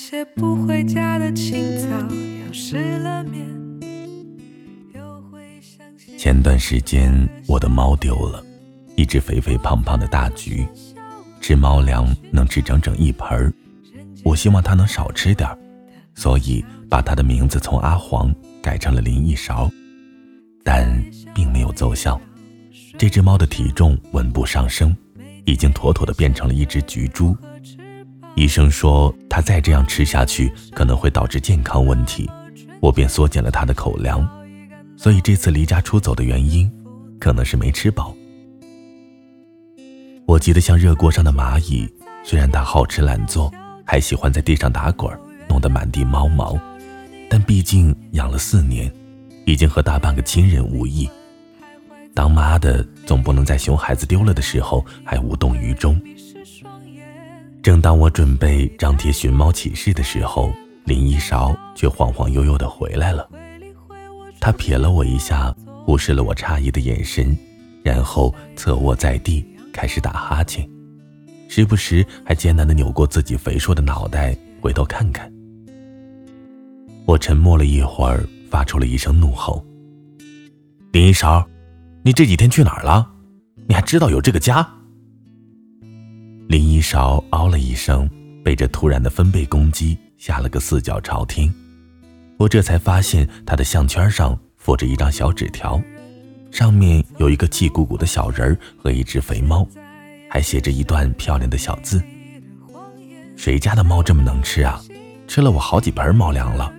些不回家的清早，又失了眠。前段时间我的猫丢了，一只肥肥胖胖的大橘，吃猫粮能吃整整一盆儿。我希望它能少吃点儿，所以把它的名字从阿黄改成了林一勺，但并没有奏效。这只猫的体重稳步上升，已经妥妥的变成了一只橘猪。医生说他再这样吃下去可能会导致健康问题，我便缩减了他的口粮。所以这次离家出走的原因，可能是没吃饱。我急得像热锅上的蚂蚁，虽然它好吃懒做，还喜欢在地上打滚，弄得满地猫毛，但毕竟养了四年，已经和大半个亲人无异。当妈的总不能在熊孩子丢了的时候还无动于衷。正当我准备张贴寻猫启事的时候，林一勺却晃晃悠悠的回来了。他瞥了我一下，忽视了我诧异的眼神，然后侧卧在地，开始打哈欠，时不时还艰难地扭过自己肥硕的脑袋，回头看看。我沉默了一会儿，发出了一声怒吼：“林一勺，你这几天去哪儿了？你还知道有这个家？”林一勺嗷了一声，被这突然的分贝攻击吓了个四脚朝天。我这才发现，他的项圈上附着一张小纸条，上面有一个气鼓鼓的小人和一只肥猫，还写着一段漂亮的小字。谁家的猫这么能吃啊？吃了我好几盆猫粮了。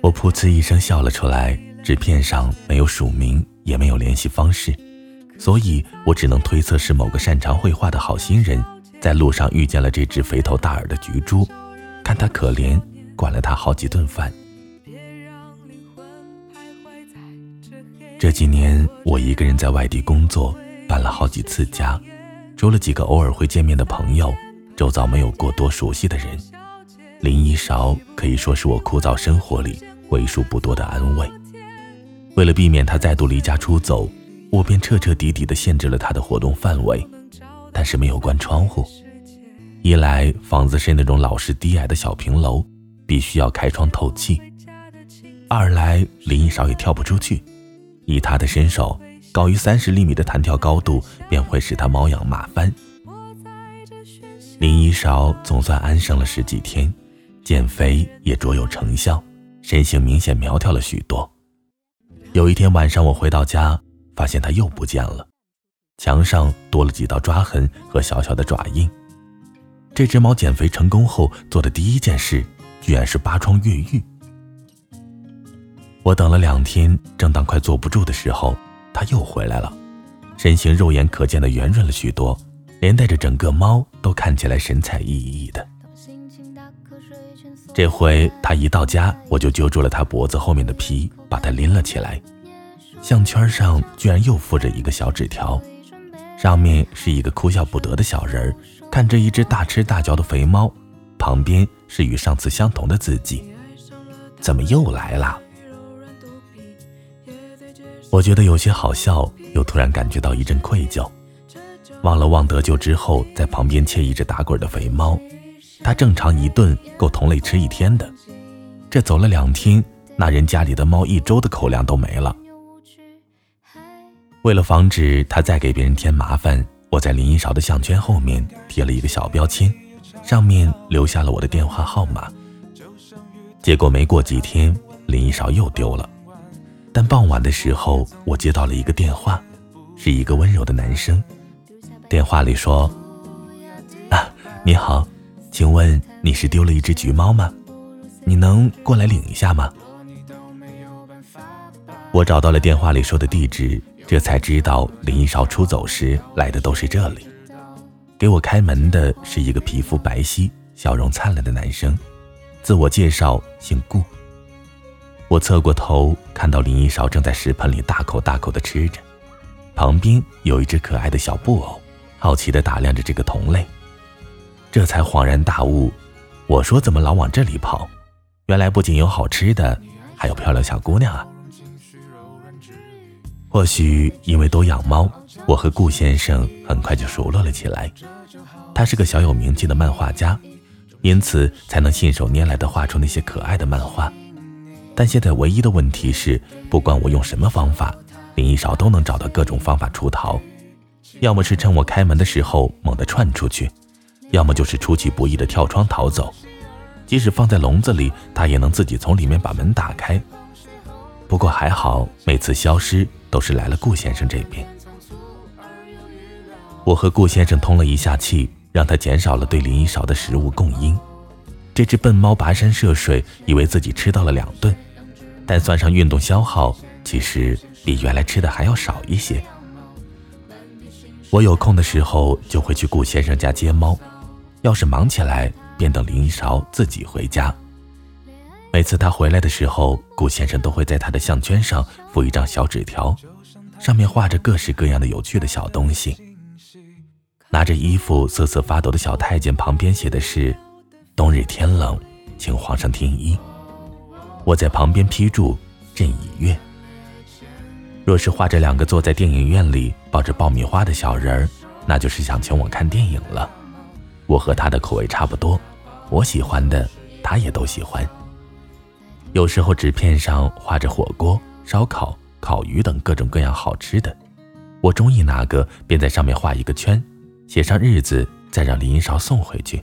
我噗呲一声笑了出来，纸片上没有署名，也没有联系方式，所以我只能推测是某个擅长绘画的好心人，在路上遇见了这只肥头大耳的橘猪，看它可怜。管了它好几顿饭。这几年我一个人在外地工作，搬了好几次家，除了几个偶尔会见面的朋友，周遭没有过多熟悉的人。林一勺可以说是我枯燥生活里为数不多的安慰。为了避免他再度离家出走，我便彻彻底底地限制了他的活动范围，但是没有关窗户。一来房子是那种老式低矮的小平楼。必须要开窗透气。二来，林一勺也跳不出去，以他的身手，高于三十厘米的弹跳高度便会使他猫仰马翻。林一勺总算安生了十几天，减肥也卓有成效，身形明显苗条了许多。有一天晚上，我回到家，发现他又不见了，墙上多了几道抓痕和小小的爪印。这只猫减肥成功后做的第一件事。居然是扒窗越狱！我等了两天，正当快坐不住的时候，他又回来了，身形肉眼可见的圆润了许多，连带着整个猫都看起来神采奕奕的。这回他一到家，我就揪住了他脖子后面的皮，把他拎了起来。项圈上居然又附着一个小纸条，上面是一个哭笑不得的小人儿，看着一只大吃大嚼的肥猫。旁边是与上次相同的字迹，怎么又来了？我觉得有些好笑，又突然感觉到一阵愧疚。忘了望得救之后，在旁边惬意着打滚的肥猫，它正常一顿够同类吃一天的，这走了两天，那人家里的猫一周的口粮都没了。为了防止他再给别人添麻烦，我在林一勺的项圈后面贴了一个小标签。上面留下了我的电话号码。结果没过几天，林一勺又丢了。但傍晚的时候，我接到了一个电话，是一个温柔的男生。电话里说：“啊，你好，请问你是丢了一只橘猫吗？你能过来领一下吗？”我找到了电话里说的地址，这才知道林一勺出走时来的都是这里。给我开门的是一个皮肤白皙、笑容灿烂的男生，自我介绍姓顾。我侧过头，看到林一勺正在食盆里大口大口地吃着，旁边有一只可爱的小布偶，好奇地打量着这个同类。这才恍然大悟，我说怎么老往这里跑？原来不仅有好吃的，还有漂亮小姑娘啊！或许因为都养猫，我和顾先生很快就熟络了起来。他是个小有名气的漫画家，因此才能信手拈来地画出那些可爱的漫画。但现在唯一的问题是，不管我用什么方法，林一勺都能找到各种方法出逃，要么是趁我开门的时候猛地窜出去，要么就是出其不意地跳窗逃走。即使放在笼子里，他也能自己从里面把门打开。不过还好，每次消失都是来了顾先生这边。我和顾先生通了一下气，让他减少了对林一勺的食物供应。这只笨猫跋山涉水，以为自己吃到了两顿，但算上运动消耗，其实比原来吃的还要少一些。我有空的时候就会去顾先生家接猫，要是忙起来，便等林一勺自己回家。每次他回来的时候，顾先生都会在他的项圈上附一张小纸条，上面画着各式各样的有趣的小东西。拿着衣服瑟瑟发抖的小太监旁边写的是。冬日天冷，请皇上添衣。我在旁边批注朕已阅。若是画着两个坐在电影院里抱着爆米花的小人儿，那就是想请我看电影了。我和他的口味差不多，我喜欢的他也都喜欢。有时候纸片上画着火锅、烧烤、烤鱼等各种各样好吃的，我中意哪个便在上面画一个圈，写上日子，再让林少送回去。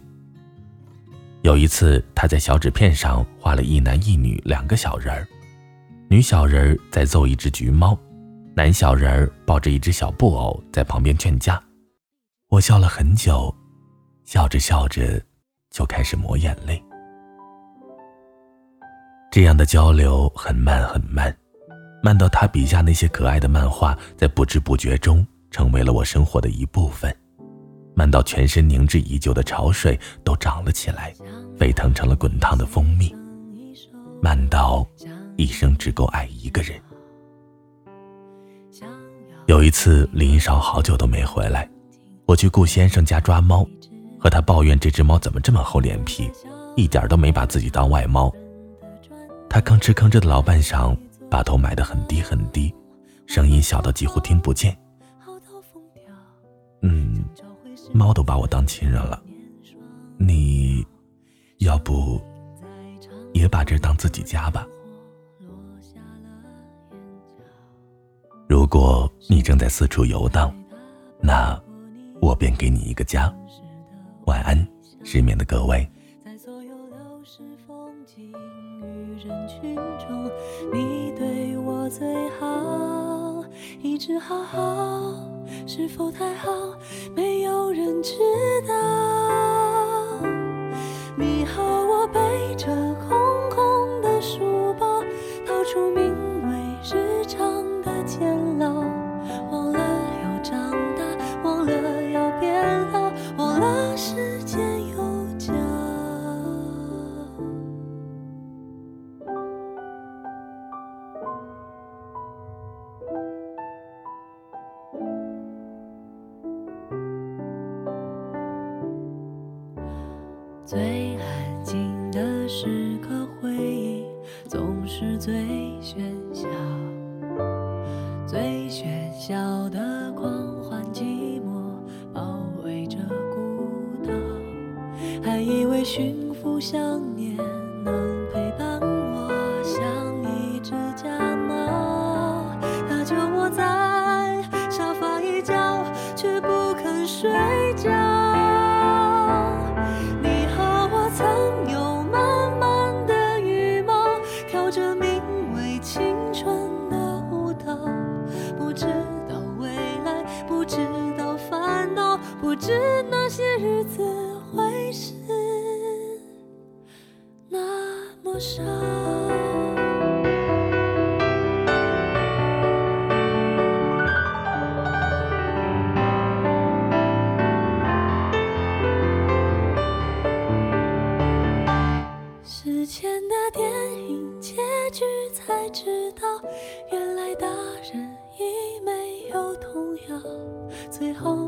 有一次，他在小纸片上画了一男一女两个小人儿，女小人儿在揍一只橘猫，男小人儿抱着一只小布偶在旁边劝架。我笑了很久，笑着笑着就开始抹眼泪。这样的交流很慢很慢，慢到他笔下那些可爱的漫画在不知不觉中成为了我生活的一部分。慢到全身凝滞已久的潮水都涨了起来，沸腾成了滚烫的蜂蜜。慢到一生只够爱一个人。有一次，林少好久都没回来，我去顾先生家抓猫，和他抱怨这只猫怎么这么厚脸皮，一点都没把自己当外猫。他吭哧吭哧的老半晌，把头埋得很低很低，声音小到几乎听不见。嗯。猫都把我当亲人了，你要不也把这当自己家吧？如果你正在四处游荡，那我便给你一个家。晚安，失眠的各位。直好好。是否太好，没有人知道。最安静的时刻，回忆总是最喧嚣。最喧嚣的狂欢，寂寞包围着孤岛。还以为驯服想原来大人已没有童谣，最后。